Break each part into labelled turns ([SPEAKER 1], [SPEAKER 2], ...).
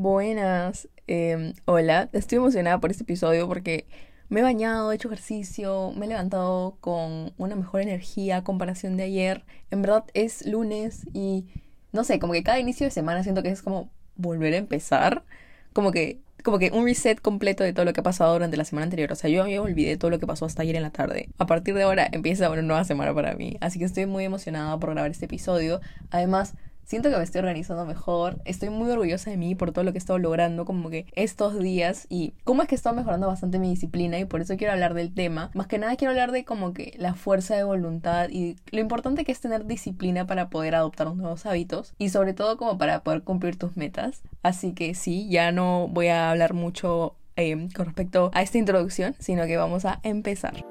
[SPEAKER 1] Buenas, em, hola, estoy emocionada por este episodio porque me he bañado, he hecho ejercicio, me he levantado con una mejor energía a comparación de ayer. En verdad es lunes y no sé, como que cada inicio de semana siento que es como volver a empezar, como que como que un reset completo de todo lo que ha pasado durante la semana anterior. O sea, yo me olvidé todo lo que pasó hasta ayer en la tarde. A partir de ahora empieza una nueva semana para mí. Así que estoy muy emocionada por grabar este episodio. Además, siento que me estoy organizando mejor, estoy muy orgullosa de mí por todo lo que he estado logrando como que estos días y cómo es que he estado mejorando bastante mi disciplina y por eso quiero hablar del tema. Más que nada quiero hablar de como que la fuerza de voluntad y lo importante que es tener disciplina para poder adoptar nuevos hábitos y sobre todo como para poder cumplir tus metas. Así que sí, ya no voy a hablar mucho eh, con respecto a esta introducción, sino que vamos a empezar.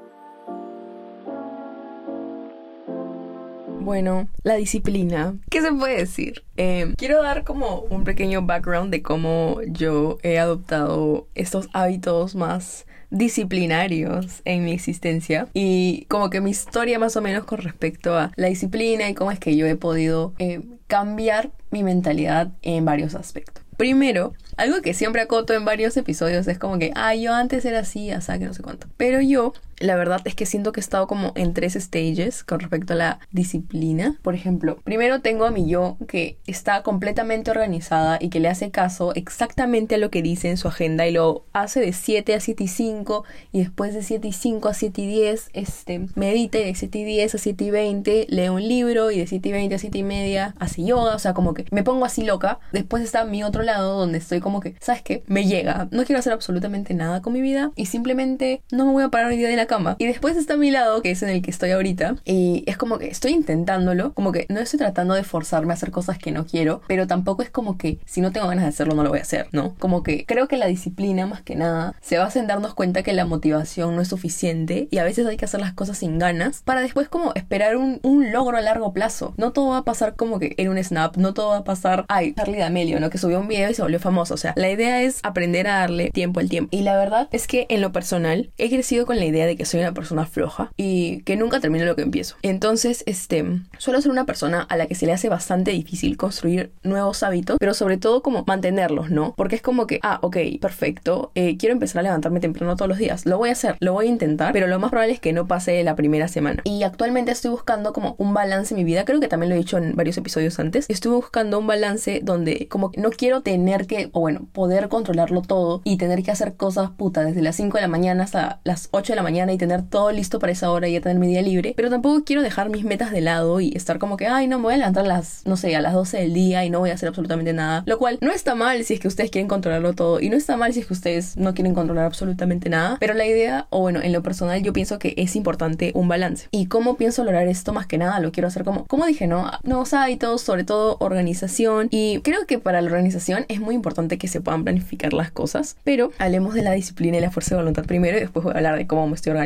[SPEAKER 1] Bueno, la disciplina. ¿Qué se puede decir? Eh, quiero dar como un pequeño background de cómo yo he adoptado estos hábitos más disciplinarios en mi existencia y como que mi historia más o menos con respecto a la disciplina y cómo es que yo he podido eh, cambiar mi mentalidad en varios aspectos. Primero, algo que siempre acoto en varios episodios es como que, ah, yo antes era así, hasta que no sé cuánto. Pero yo la verdad es que siento que he estado como en tres stages con respecto a la disciplina. Por ejemplo, primero tengo a mi yo que está completamente organizada y que le hace caso exactamente a lo que dice en su agenda y lo hace de 7 a 7 y 5 y después de 7 y 5 a 7 y 10 este, medita y de 7 y 10 a 7 y 20 lee un libro y de 7 y 20 a 7 y media hace yoga, o sea, como que me pongo así loca. Después está mi otro lado donde estoy como que, ¿sabes qué? Me llega, no quiero hacer absolutamente nada con mi vida y simplemente no me voy a parar hoy día de la cama. Y después está a mi lado, que es en el que estoy ahorita, y es como que estoy intentándolo, como que no estoy tratando de forzarme a hacer cosas que no quiero, pero tampoco es como que si no tengo ganas de hacerlo no lo voy a hacer, ¿no? Como que creo que la disciplina más que nada se basa en darnos cuenta que la motivación no es suficiente y a veces hay que hacer las cosas sin ganas para después como esperar un, un logro a largo plazo. No todo va a pasar como que en un snap, no todo va a pasar, ay, Charlie D'Amelio, ¿no? Que subió un video y se volvió famoso, o sea, la idea es aprender a darle tiempo al tiempo. Y la verdad es que en lo personal he crecido con la idea de que soy una persona floja y que nunca termino lo que empiezo. Entonces, este, suelo ser una persona a la que se le hace bastante difícil construir nuevos hábitos, pero sobre todo como mantenerlos, ¿no? Porque es como que, ah, ok, perfecto, eh, quiero empezar a levantarme temprano todos los días. Lo voy a hacer, lo voy a intentar, pero lo más probable es que no pase la primera semana. Y actualmente estoy buscando como un balance en mi vida, creo que también lo he dicho en varios episodios antes. Estuve buscando un balance donde como que no quiero tener que, o bueno, poder controlarlo todo y tener que hacer cosas puta desde las 5 de la mañana hasta las 8 de la mañana y tener todo listo para esa hora y ya tener mi día libre, pero tampoco quiero dejar mis metas de lado y estar como que, ay, no, me voy a levantar a las, no sé, a las 12 del día y no voy a hacer absolutamente nada, lo cual no está mal si es que ustedes quieren controlarlo todo y no está mal si es que ustedes no quieren controlar absolutamente nada, pero la idea, o bueno, en lo personal yo pienso que es importante un balance. ¿Y cómo pienso lograr esto? Más que nada lo quiero hacer como, como dije, ¿no? Nuevos hábitos, sobre todo organización y creo que para la organización es muy importante que se puedan planificar las cosas, pero hablemos de la disciplina y la fuerza de voluntad primero y después voy a hablar de cómo me estoy organizando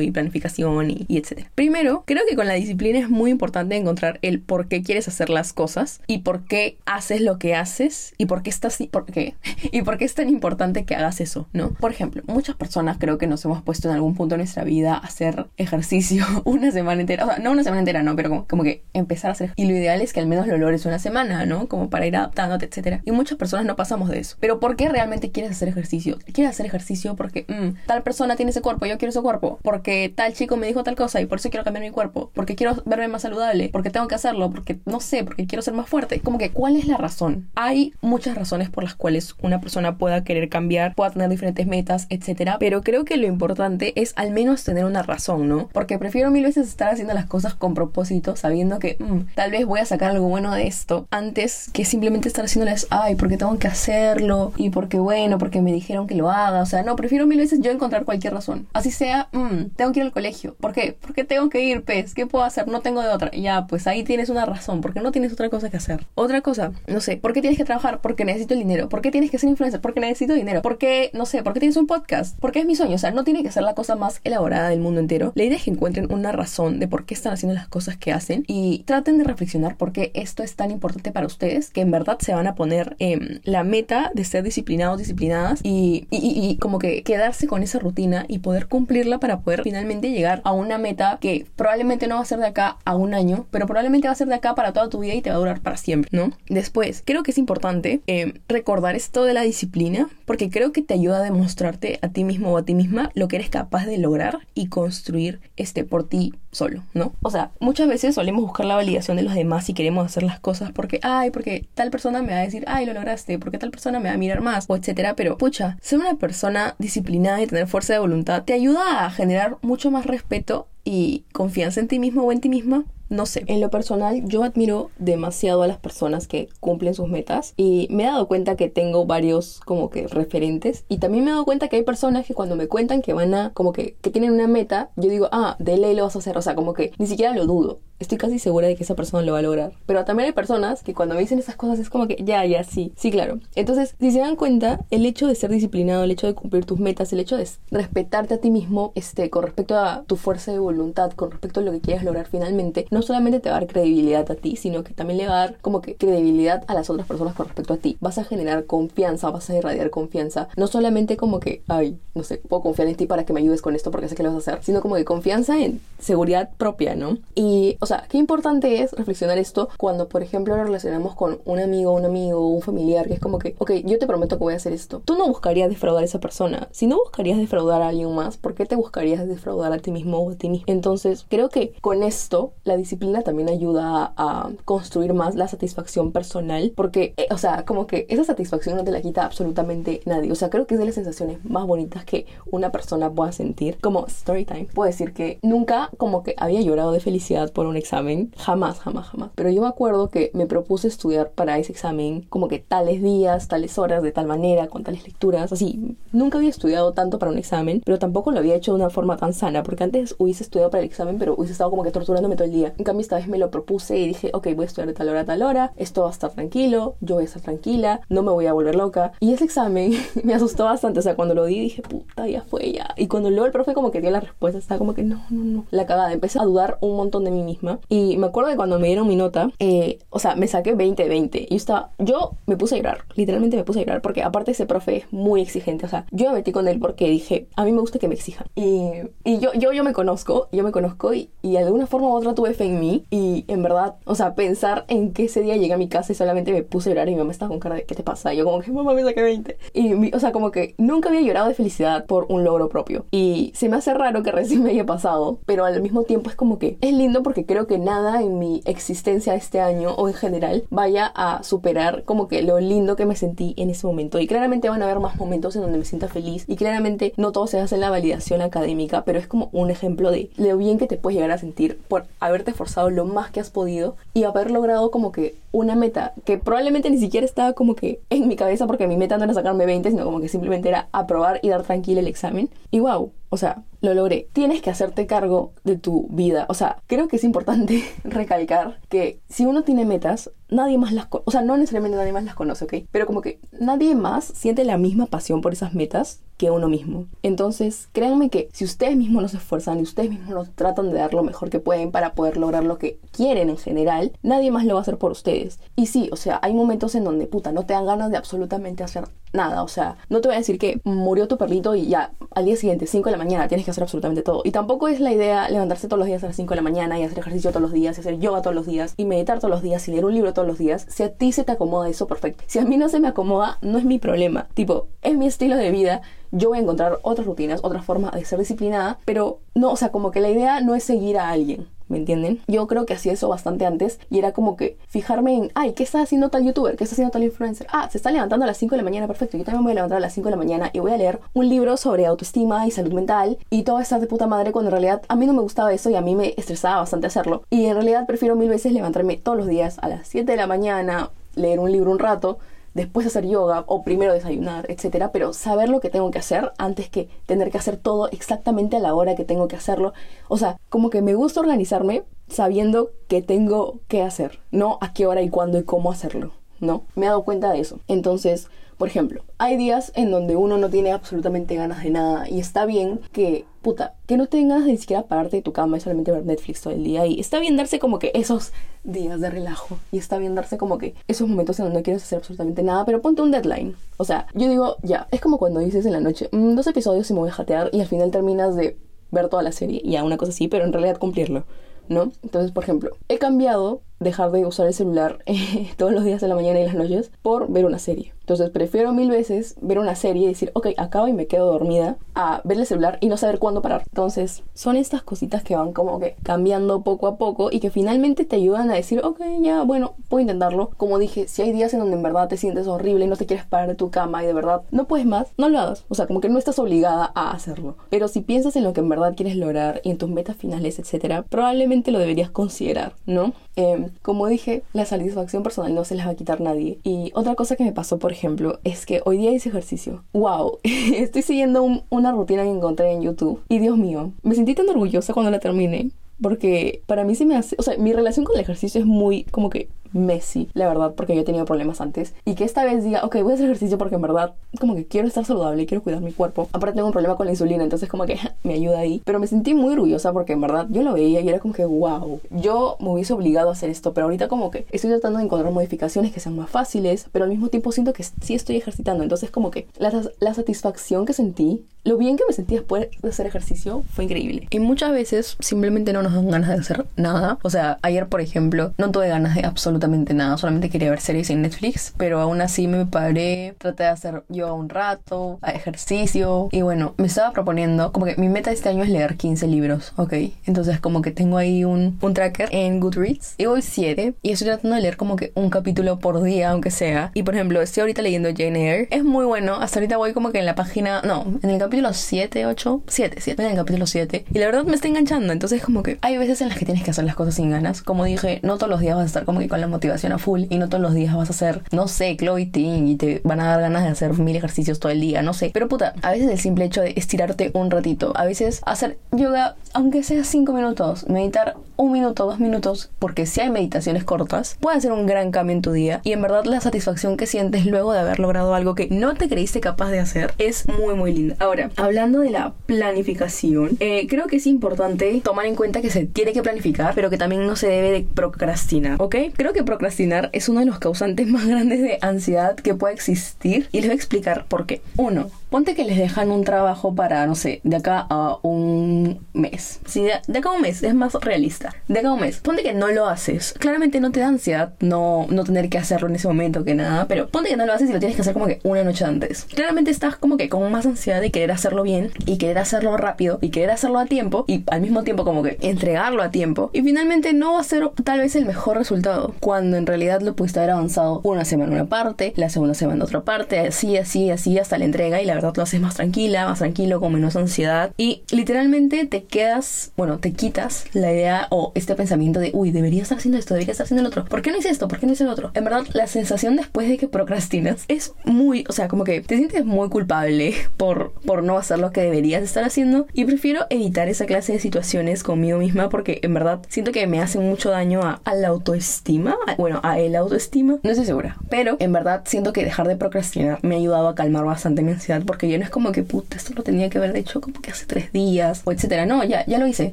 [SPEAKER 1] y planificación y, y. Primero, creo que con la disciplina es muy importante encontrar el por qué quieres hacer las cosas y por qué haces lo que haces y por qué estás por qué y por qué es tan importante que hagas eso, ¿no? Por ejemplo, muchas personas creo que nos hemos puesto en algún punto de nuestra vida a hacer ejercicio una semana entera, o sea, no una semana entera, no, pero como, como que empezar a hacer y lo ideal es que al menos lo logres una semana, ¿no? Como para ir adaptándote, etcétera. Y muchas personas no pasamos de eso. Pero ¿por qué realmente quieres hacer ejercicio? ¿Quieres hacer ejercicio porque mm, tal persona tiene ese cuerpo, yo quiero ese cuerpo? Porque tal chico me dijo tal cosa y por eso quiero cambiar mi cuerpo, porque quiero verme más saludable, porque tengo que hacerlo, porque no sé, porque quiero ser más fuerte. Como que, ¿cuál es la razón? Hay muchas razones por las cuales una persona pueda querer cambiar, pueda tener diferentes metas, etcétera, pero creo que lo importante es al menos tener una razón, ¿no? Porque prefiero mil veces estar haciendo las cosas con propósito, sabiendo que mm, tal vez voy a sacar algo bueno de esto, antes que simplemente estar haciéndoles, ay, porque tengo que hacerlo y porque bueno, porque me dijeron que lo haga, o sea, no, prefiero mil veces yo encontrar cualquier razón. Así sea, mm, tengo que ir al colegio. ¿Por qué? Porque tengo que ir, pez. ¿Qué puedo hacer? No tengo de otra. Ya, pues ahí tienes una razón, porque no tienes otra cosa que hacer. Otra cosa, no sé, ¿por qué tienes que trabajar? Porque necesito el dinero. ¿Por qué tienes que ser influencer? Porque necesito dinero. ¿Por qué, no sé, por qué tienes un podcast? Porque es mi sueño. O sea, no tiene que ser la cosa más elaborada del mundo entero. La idea es que encuentren una razón de por qué están haciendo las cosas que hacen y traten de reflexionar por qué esto es tan importante para ustedes que en verdad se van a poner en la meta de ser disciplinados, disciplinadas y, y, y, y como que quedarse con esa rutina y poder cumplir cumplirla para poder finalmente llegar a una meta que probablemente no va a ser de acá a un año, pero probablemente va a ser de acá para toda tu vida y te va a durar para siempre, ¿no? Después, creo que es importante eh, recordar esto de la disciplina, porque creo que te ayuda a demostrarte a ti mismo o a ti misma lo que eres capaz de lograr y construir este por ti solo, ¿no? O sea, muchas veces solemos buscar la validación de los demás y queremos hacer las cosas porque, ay, porque tal persona me va a decir, ay, lo lograste, porque tal persona me va a mirar más, o etcétera. Pero, pucha, ser una persona disciplinada y tener fuerza de voluntad te ayuda a generar mucho más respeto y confianza en ti mismo o en ti misma no sé, en lo personal yo admiro demasiado a las personas que cumplen sus metas y me he dado cuenta que tengo varios como que referentes y también me he dado cuenta que hay personas que cuando me cuentan que van a como que, que tienen una meta, yo digo, ah, de ley lo vas a hacer, o sea, como que ni siquiera lo dudo estoy casi segura de que esa persona lo va a lograr. Pero también hay personas que cuando me dicen esas cosas es como que ya, ya, sí, sí, claro. Entonces, si se dan cuenta, el hecho de ser disciplinado, el hecho de cumplir tus metas, el hecho de respetarte a ti mismo, este, con respecto a tu fuerza de voluntad, con respecto a lo que quieras lograr finalmente, no solamente te va a dar credibilidad a ti, sino que también le va a dar como que credibilidad a las otras personas con respecto a ti. Vas a generar confianza, vas a irradiar confianza. No solamente como que, ay, no sé, puedo confiar en ti para que me ayudes con esto porque sé que lo vas a hacer, sino como que confianza en seguridad propia, ¿no? Y, o sea, qué importante es reflexionar esto cuando, por ejemplo, lo relacionamos con un amigo, un amigo, un familiar, que es como que, ok, yo te prometo que voy a hacer esto. Tú no buscarías defraudar a esa persona. Si no buscarías defraudar a alguien más, ¿por qué te buscarías defraudar a ti mismo o a ti mismo? Entonces, creo que con esto, la disciplina también ayuda a, construir más la satisfacción personal, porque, eh, o sea, como que esa satisfacción no te la quita absolutamente nadie. O sea, creo que es de las sensaciones más bonitas que una persona pueda sentir. Como story time, puedo decir que nunca como que había llorado de felicidad por un examen. Jamás, jamás, jamás. Pero yo me acuerdo que me propuse estudiar para ese examen como que tales días, tales horas, de tal manera, con tales lecturas. Así, nunca había estudiado tanto para un examen, pero tampoco lo había hecho de una forma tan sana, porque antes hubiese estudiado para el examen, pero hubiese estado como que torturándome todo el día. En cambio, esta vez me lo propuse y dije, ok, voy a estudiar de tal hora a tal hora, esto va a estar tranquilo, yo voy a estar tranquila, no me voy a volver loca. Y ese examen me asustó bastante, o sea, cuando lo di dije, puta, ya fue ya. Y cuando luego el profe como que dio la respuesta, estaba como que no, no, no, la cagada. Empecé a dudar un montón de mí misma y me acuerdo de cuando me dieron mi nota, eh, o sea, me saqué 20 20. Y estaba, yo me puse a llorar, literalmente me puse a llorar, porque aparte ese profe es muy exigente. O sea, yo me metí con él porque dije, a mí me gusta que me exijan. Y, y yo, yo, yo me conozco, yo me conozco y, y de alguna forma u otra tuve fe en mí. Y en verdad, o sea, pensar en que ese día llegué a mi casa y solamente me puse a llorar y mi mamá estaba con cara de, ¿qué te pasa? Y yo como que, mamá, me saqué 20. Y, o sea, como que nunca había llorado de felicidad por un logro propio. Y se me hace raro que recién me haya pasado, pero al mismo tiempo es como que es lindo porque creo que nada en mi existencia este año o en general vaya a superar como que lo lindo que me sentí en ese momento. Y claramente van a haber más momentos en donde me sienta feliz y claramente no todo se hace en la validación académica, pero es como un ejemplo de lo bien que te puedes llegar a sentir por haberte esforzado lo más que has podido y haber logrado como que una meta que probablemente ni siquiera estaba como que en mi cabeza porque mi meta no era sacarme 20, sino como que simplemente era aprobar y dar tranquilo el examen. Y wow, o sea, lo logré. Tienes que hacerte cargo de tu vida. O sea, creo que es importante recalcar que si uno tiene metas, nadie más las conoce. O sea, no necesariamente nadie más las conoce, ¿ok? Pero como que nadie más siente la misma pasión por esas metas que uno mismo. Entonces, créanme que si ustedes mismos no se esfuerzan y ustedes mismos no tratan de dar lo mejor que pueden para poder lograr lo que quieren en general, nadie más lo va a hacer por ustedes. Y sí, o sea, hay momentos en donde, puta, no te dan ganas de absolutamente hacer nada. O sea, no te voy a decir que murió tu perrito y ya al día siguiente, 5 de la mañana, tienes que hacer absolutamente todo. Y tampoco es la idea levantarse todos los días a las 5 de la mañana y hacer ejercicio todos los días, y hacer yoga todos los días, y meditar todos los días, y leer un libro todos los días. Si a ti se te acomoda eso, perfecto. Si a mí no se me acomoda, no es mi problema. Tipo, es mi estilo de vida. Yo voy a encontrar otras rutinas, otra forma de ser disciplinada, pero no, o sea, como que la idea no es seguir a alguien. ¿Me entienden? Yo creo que hacía eso bastante antes y era como que fijarme en, ay, ¿qué está haciendo tal youtuber? ¿Qué está haciendo tal influencer? Ah, se está levantando a las 5 de la mañana, perfecto. Yo también voy a levantar a las 5 de la mañana y voy a leer un libro sobre autoestima y salud mental y todo está de puta madre cuando en realidad a mí no me gustaba eso y a mí me estresaba bastante hacerlo. Y en realidad prefiero mil veces levantarme todos los días a las 7 de la mañana, leer un libro un rato después hacer yoga o primero desayunar, etcétera, pero saber lo que tengo que hacer antes que tener que hacer todo exactamente a la hora que tengo que hacerlo. O sea, como que me gusta organizarme sabiendo que tengo que hacer, no a qué hora y cuándo y cómo hacerlo, ¿no? Me he dado cuenta de eso. Entonces, por ejemplo, hay días en donde uno no tiene absolutamente ganas de nada y está bien que, puta, que no tengas ni siquiera pararte de tu cama y solamente ver Netflix todo el día y está bien darse como que esos días de relajo y está bien darse como que esos momentos en donde no quieres hacer absolutamente nada, pero ponte un deadline. O sea, yo digo, ya, es como cuando dices en la noche, mm, dos episodios y me voy a jatear y al final terminas de ver toda la serie, y a una cosa así, pero en realidad cumplirlo, ¿no? Entonces, por ejemplo, he cambiado dejar de usar el celular eh, todos los días de la mañana y las noches por ver una serie. Entonces prefiero mil veces ver una serie y decir, ok, acabo y me quedo dormida, a ver el celular y no saber cuándo parar. Entonces son estas cositas que van como que cambiando poco a poco y que finalmente te ayudan a decir, ok, ya, bueno, puedo intentarlo. Como dije, si hay días en donde en verdad te sientes horrible y no te quieres parar de tu cama y de verdad no puedes más, no lo hagas. O sea, como que no estás obligada a hacerlo. Pero si piensas en lo que en verdad quieres lograr y en tus metas finales, etcétera, probablemente lo deberías considerar, ¿no? Eh, como dije, la satisfacción personal no se las va a quitar nadie. Y otra cosa que me pasó, por ejemplo, es que hoy día hice ejercicio. ¡Wow! Estoy siguiendo una rutina que encontré en YouTube. Y Dios mío, me sentí tan orgullosa cuando la terminé. Porque para mí sí me hace, o sea, mi relación con el ejercicio es muy como que Messi, la verdad, porque yo he tenido problemas antes. Y que esta vez diga, ok, voy a hacer ejercicio porque en verdad, como que quiero estar saludable, quiero cuidar mi cuerpo. Aparte tengo un problema con la insulina, entonces como que me ayuda ahí. Pero me sentí muy orgullosa porque en verdad yo lo veía y era como que, wow, yo me hubiese obligado a hacer esto, pero ahorita como que estoy tratando de encontrar modificaciones que sean más fáciles, pero al mismo tiempo siento que sí estoy ejercitando. Entonces como que la, la satisfacción que sentí lo bien que me sentí después de hacer ejercicio fue increíble. Y muchas veces simplemente no nos dan ganas de hacer nada. O sea, ayer, por ejemplo, no tuve ganas de absolutamente nada. Solamente quería ver series en Netflix. Pero aún así me paré, traté de hacer yo un rato, ejercicio. Y bueno, me estaba proponiendo, como que mi meta este año es leer 15 libros, ¿ok? Entonces como que tengo ahí un, un tracker en Goodreads. Y voy 7. Y estoy tratando de leer como que un capítulo por día, aunque sea. Y por ejemplo, estoy ahorita leyendo Jane Eyre. Es muy bueno. Hasta ahorita voy como que en la página... No, en el capítulo capítulo 7, 8, 7, 7, en el capítulo 7. Y la verdad me está enganchando. Entonces, como que hay veces en las que tienes que hacer las cosas sin ganas. Como dije, no todos los días vas a estar como que con la motivación a full. Y no todos los días vas a hacer, no sé, Chloe Ting y te van a dar ganas de hacer mil ejercicios todo el día. No sé. Pero puta, a veces el simple hecho de estirarte un ratito. A veces hacer yoga, aunque sea 5 minutos. Meditar un minuto, dos minutos. Porque si hay meditaciones cortas, puede hacer un gran cambio en tu día. Y en verdad, la satisfacción que sientes luego de haber logrado algo que no te creíste capaz de hacer es muy, muy linda. Ahora, hablando de la planificación, eh, creo que es importante tomar en cuenta que se tiene que planificar, pero que también no se debe de procrastinar, ¿ok? Creo que procrastinar es uno de los causantes más grandes de ansiedad que puede existir y les voy a explicar por qué. Uno, Ponte que les dejan un trabajo para, no sé, de acá a un mes. Si de, acá a un mes es más realista. De acá a un mes. Ponte que no lo haces. Claramente no te da ansiedad no, no tener que hacerlo en ese momento que nada. Pero ponte que no lo haces y lo tienes que hacer como que una noche antes. Claramente estás como que con más ansiedad de querer hacerlo bien y querer hacerlo rápido y querer hacerlo a tiempo y al mismo tiempo como que entregarlo a tiempo. Y finalmente no va a ser tal vez el mejor resultado. Cuando en realidad lo pudiste haber avanzado una semana una parte, la segunda semana otra parte, así, así, así hasta la entrega y la lo haces más tranquila, más tranquilo, con menos ansiedad. Y literalmente te quedas, bueno, te quitas la idea o este pensamiento de, uy, debería estar haciendo esto, debería estar haciendo el otro. ¿Por qué no hice esto? ¿Por qué no hice el otro? En verdad, la sensación después de que procrastinas es muy, o sea, como que te sientes muy culpable por, por no hacer lo que deberías estar haciendo. Y prefiero evitar esa clase de situaciones conmigo misma porque en verdad siento que me hacen mucho daño a, la autoestima. bueno, a el autoestima. No estoy segura. Pero en verdad siento que dejar de procrastinar me ha ayudado a calmar bastante mi ansiedad porque ya no es como que, puta, esto lo tenía que haber hecho como que hace tres días, o etcétera. No, ya, ya lo hice.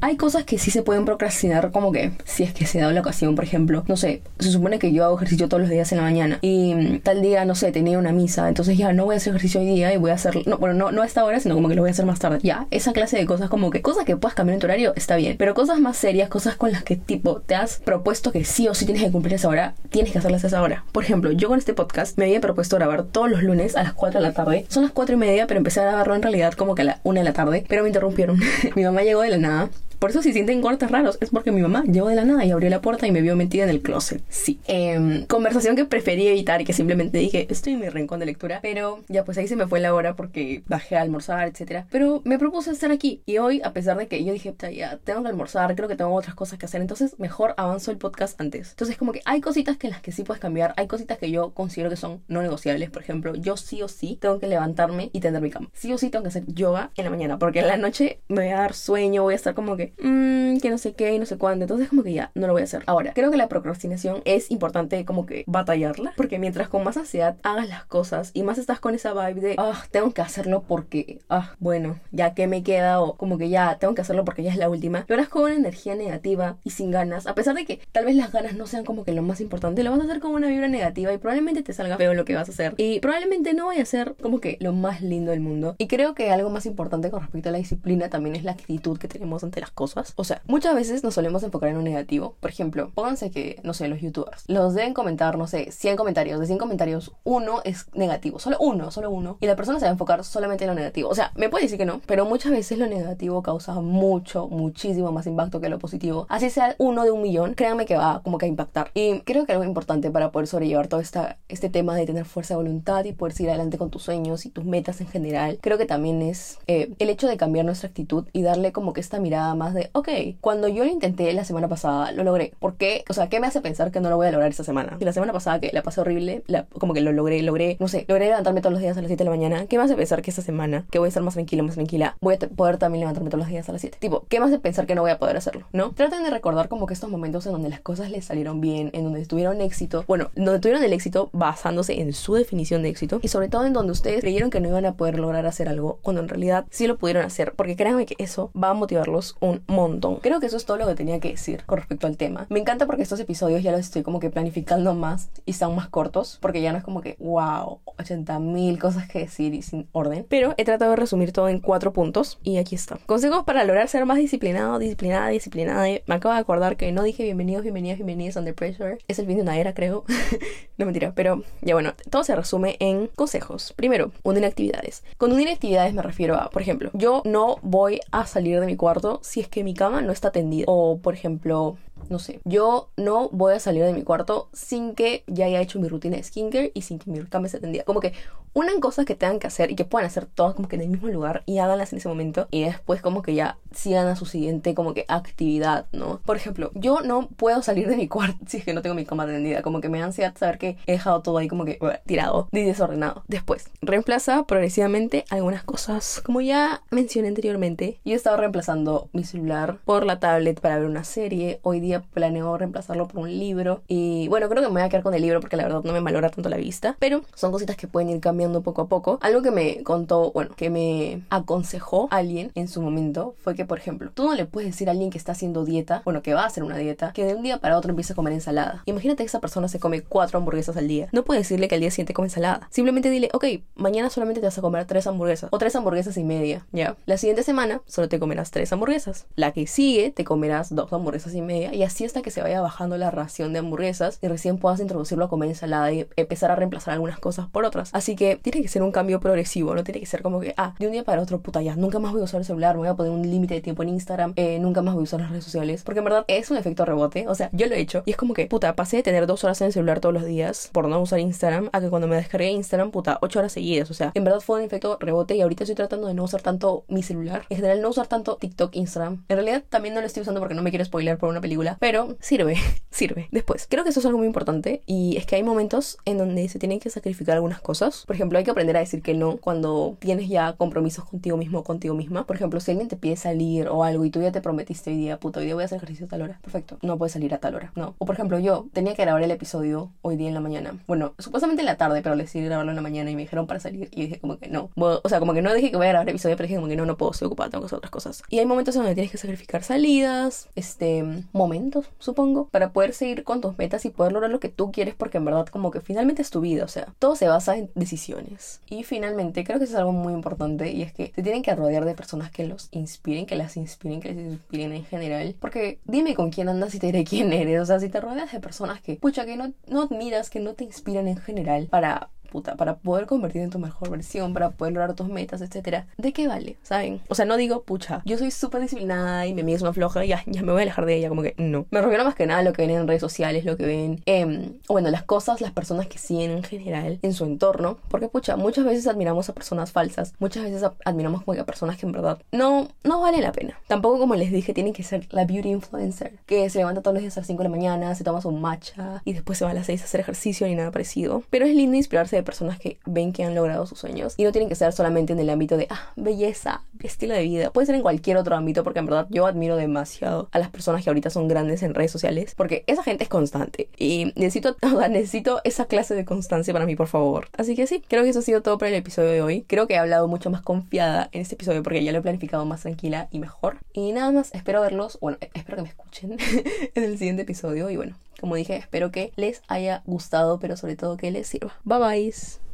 [SPEAKER 1] Hay cosas que sí se pueden procrastinar, como que si es que se da la ocasión, por ejemplo, no sé, se supone que yo hago ejercicio todos los días en la mañana y tal día, no sé, tenía una misa, entonces ya no voy a hacer ejercicio hoy día y voy a hacer, no, bueno, no, no a esta hora, sino como que lo voy a hacer más tarde. Ya, esa clase de cosas, como que cosas que puedas cambiar en tu horario, está bien, pero cosas más serias, cosas con las que tipo te has propuesto que sí o sí tienes que cumplir esa hora, tienes que hacerlas a esa hora. Por ejemplo, yo con este podcast me había propuesto grabar todos los lunes a las 4 de la tarde. Son las 4 y media, pero empecé a grabarlo en realidad como que a la una de la tarde, pero me interrumpieron. Mi mamá llegó de la nada por eso si sienten cortes raros es porque mi mamá llegó de la nada y abrió la puerta y me vio metida en el closet. Sí. Em, conversación que preferí evitar y que simplemente dije, estoy en mi rincón de lectura. Pero ya pues ahí se me fue la hora porque bajé a almorzar, etc. Pero me propuse estar aquí y hoy, a pesar de que yo dije, ya tengo que almorzar, creo que tengo otras cosas que hacer, entonces mejor avanzo el podcast antes. Entonces como que hay cositas que las que sí puedes cambiar, hay cositas que yo considero que son no negociables. Por ejemplo, yo sí o sí tengo que levantarme y tender mi cama. Sí o sí tengo que hacer yoga en la mañana porque en la noche me voy a dar sueño, voy a estar como que mmm, que no sé qué y no sé cuándo. Entonces como que ya, no lo voy a hacer. Ahora, creo que la procrastinación es importante como que batallarla, porque mientras con más ansiedad hagas las cosas y más estás con esa vibe de, ah, tengo que hacerlo porque, ah, bueno, ya que me queda o como que ya tengo que hacerlo porque ya es la última, lo harás con una energía negativa y sin ganas, a pesar de que tal vez las ganas no sean como que lo más importante, lo vas a hacer con una vibra negativa y probablemente te salga feo lo que vas a hacer y probablemente no vaya a ser como que lo más lindo del mundo. Y creo que algo más importante con respecto a la disciplina también es la actitud que tenemos ante las cosas. O sea, muchas veces nos solemos enfocar en lo negativo. Por ejemplo, pónganse que, no sé, los youtubers los deben comentar, no sé, 100 comentarios. De 100 comentarios, uno es negativo. Solo uno, solo uno. Y la persona se va a enfocar solamente en lo negativo. O sea, me puede decir que no, pero muchas veces lo negativo causa mucho, muchísimo más impacto que lo positivo. Así sea uno de un millón, créanme que va como que a impactar. Y creo que algo importante para poder sobrellevar todo esta, este tema de tener fuerza de voluntad y poder seguir adelante con tus sueños y tus metas en general, creo que también es eh, el hecho de cambiar nuestra actitud y darle como que esta mirada más de, ok, cuando yo lo intenté la semana pasada, lo logré. ¿Por qué? O sea, ¿qué me hace pensar que no lo voy a lograr esta semana? Si la semana pasada que la pasé horrible, como que lo logré, logré, no sé, logré levantarme todos los días a las 7 de la mañana, ¿qué me hace pensar que esta semana, que voy a estar más tranquila, más tranquila, voy a poder también levantarme todos los días a las 7? Tipo, ¿qué me hace pensar que no voy a poder hacerlo? ¿No? Traten de recordar como que estos momentos en donde las cosas les salieron bien, en donde tuvieron éxito, bueno, donde tuvieron el éxito basándose en su definición de éxito y sobre todo en donde ustedes creyeron que no iban a poder lograr hacer algo cuando en realidad sí lo pudieron hacer, porque créanme que eso va a motivarlos un montón. Creo que eso es todo lo que tenía que decir con respecto al tema. Me encanta porque estos episodios ya los estoy como que planificando más y están más cortos, porque ya no es como que, wow, 80 mil cosas que decir y sin orden. Pero he tratado de resumir todo en cuatro puntos y aquí está. Consejos para lograr ser más disciplinado, disciplinada, disciplinada. Me acabo de acordar que no dije bienvenidos, bienvenidos, bienvenidos under pressure. Es el fin de una era, creo. no mentira, pero ya bueno, todo se resume en consejos. Primero, unir actividades. Con unir actividades me refiero a, por ejemplo, yo no voy a salir de mi cuarto si es que mi cama no está tendida. O, por ejemplo, no sé, yo no voy a salir de mi cuarto sin que ya haya hecho mi rutina de skincare y sin que mi cama esté tendida. Como que unan cosas que tengan que hacer y que puedan hacer todas como que en el mismo lugar y háganlas en ese momento y después como que ya sigan a su siguiente como que actividad, ¿no? Por ejemplo, yo no puedo salir de mi cuarto si es que no tengo mi cama tendida. Como que me da ansiedad saber que he dejado todo ahí como que tirado y desordenado. Después, reemplaza progresivamente algunas cosas. Como ya mencioné anteriormente, yo he estado reemplazando mi celular por la tablet para ver una serie. Hoy día planeo reemplazarlo por un libro. Y bueno, creo que me voy a quedar con el libro porque la verdad no me valora tanto la vista. Pero son cositas que pueden ir cambiando poco a poco. Algo que me contó, bueno, que me aconsejó alguien en su momento fue que, por ejemplo, tú no le puedes decir a alguien que está haciendo dieta, bueno, que va a hacer una dieta, que de un día para otro empiece a comer ensalada. Imagínate que esa persona se come cuatro hamburguesas al día. No puedes decirle que al día siguiente come ensalada. Simplemente dile, ok, mañana solamente te vas a comer tres hamburguesas o tres hamburguesas y media, ¿ya? La siguiente semana solo te comerás tres hamburguesas. La que sigue te comerás dos hamburguesas y media y así hasta que se vaya bajando la ración de hamburguesas y recién puedas introducirlo a comer ensalada y empezar a reemplazar algunas cosas por otras. Así que tiene que ser un cambio progresivo, no tiene que ser como que, ah, de un día para otro, puta, ya, nunca más voy a usar el celular, me voy a poner un límite de tiempo en Instagram, eh, nunca más voy a usar las redes sociales, porque en verdad es un efecto rebote, o sea, yo lo he hecho y es como que, puta, pasé de tener dos horas en el celular todos los días por no usar Instagram a que cuando me descargué Instagram, puta, ocho horas seguidas, o sea, en verdad fue un efecto rebote y ahorita estoy tratando de no usar tanto mi celular, en general no usar tanto TikTok, Instagram, en realidad también no lo estoy usando porque no me quiero spoiler por una película, pero sirve, sirve. Después, creo que eso es algo muy importante y es que hay momentos en donde se tienen que sacrificar algunas cosas, por ejemplo, hay que aprender a decir que no cuando tienes ya compromisos contigo mismo o contigo misma, por ejemplo, si alguien te pide salir o algo y tú ya te prometiste hoy día, puta, hoy día voy a hacer ejercicio a tal hora, perfecto, no puedes salir a tal hora, no. O por ejemplo, yo tenía que grabar el episodio hoy día en la mañana, bueno, supuestamente en la tarde, pero decidí grabarlo en la mañana y me dijeron para salir y dije como que no, o sea, como que no dije que voy a grabar el episodio, pero dije como que no, no puedo, estoy ocupada, tengo que hacer otras cosas. Y hay momentos en donde tienes que sacrificar salidas, este, momentos, supongo, para poder seguir con tus metas y poder lograr lo que tú quieres porque en verdad como que finalmente es tu vida, o sea, todo se basa en decisiones. Y finalmente creo que eso es algo muy importante y es que se tienen que rodear de personas que los inspiren, que las inspiren, que les inspiren en general, porque dime con quién andas y te diré quién eres, o sea, si te rodeas de personas que, pucha, que no, no admiras, que no te inspiran en general para puta, para poder convertirte en tu mejor versión, para poder lograr tus metas, etcétera, ¿de qué vale? ¿Saben? O sea, no digo, pucha, yo soy súper disciplinada y mi amiga es una floja, ya, ya me voy a alejar de ella, como que no. Me refiero más que nada a lo que ven en redes sociales, lo que ven, eh, bueno, las cosas, las personas que siguen en general en su entorno, porque pucha, muchas veces admiramos a personas falsas, muchas veces admiramos como que a personas que en verdad no, no vale la pena. Tampoco, como les dije, tienen que ser la beauty influencer, que se levanta todos los días a las 5 de la mañana, se toma su matcha y después se va a las 6 a hacer ejercicio ni nada parecido. Pero es lindo inspirarse de personas que ven que han logrado sus sueños y no tienen que ser solamente en el ámbito de, ah, belleza, estilo de vida. Puede ser en cualquier otro ámbito porque en verdad yo admiro demasiado a las personas que ahorita son grandes en redes sociales porque esa gente es constante y necesito, necesito esa clase de constancia para mí, por favor. Así que sí, creo que eso ha sido todo para el episodio de hoy. Creo que he hablado mucho más confiada en este episodio porque ya lo he planificado más tranquila y mejor. Y nada más, espero verlos, bueno, espero que me escuchen en el siguiente episodio y bueno, como dije, espero que les haya gustado, pero sobre todo que les sirva. Bye bye.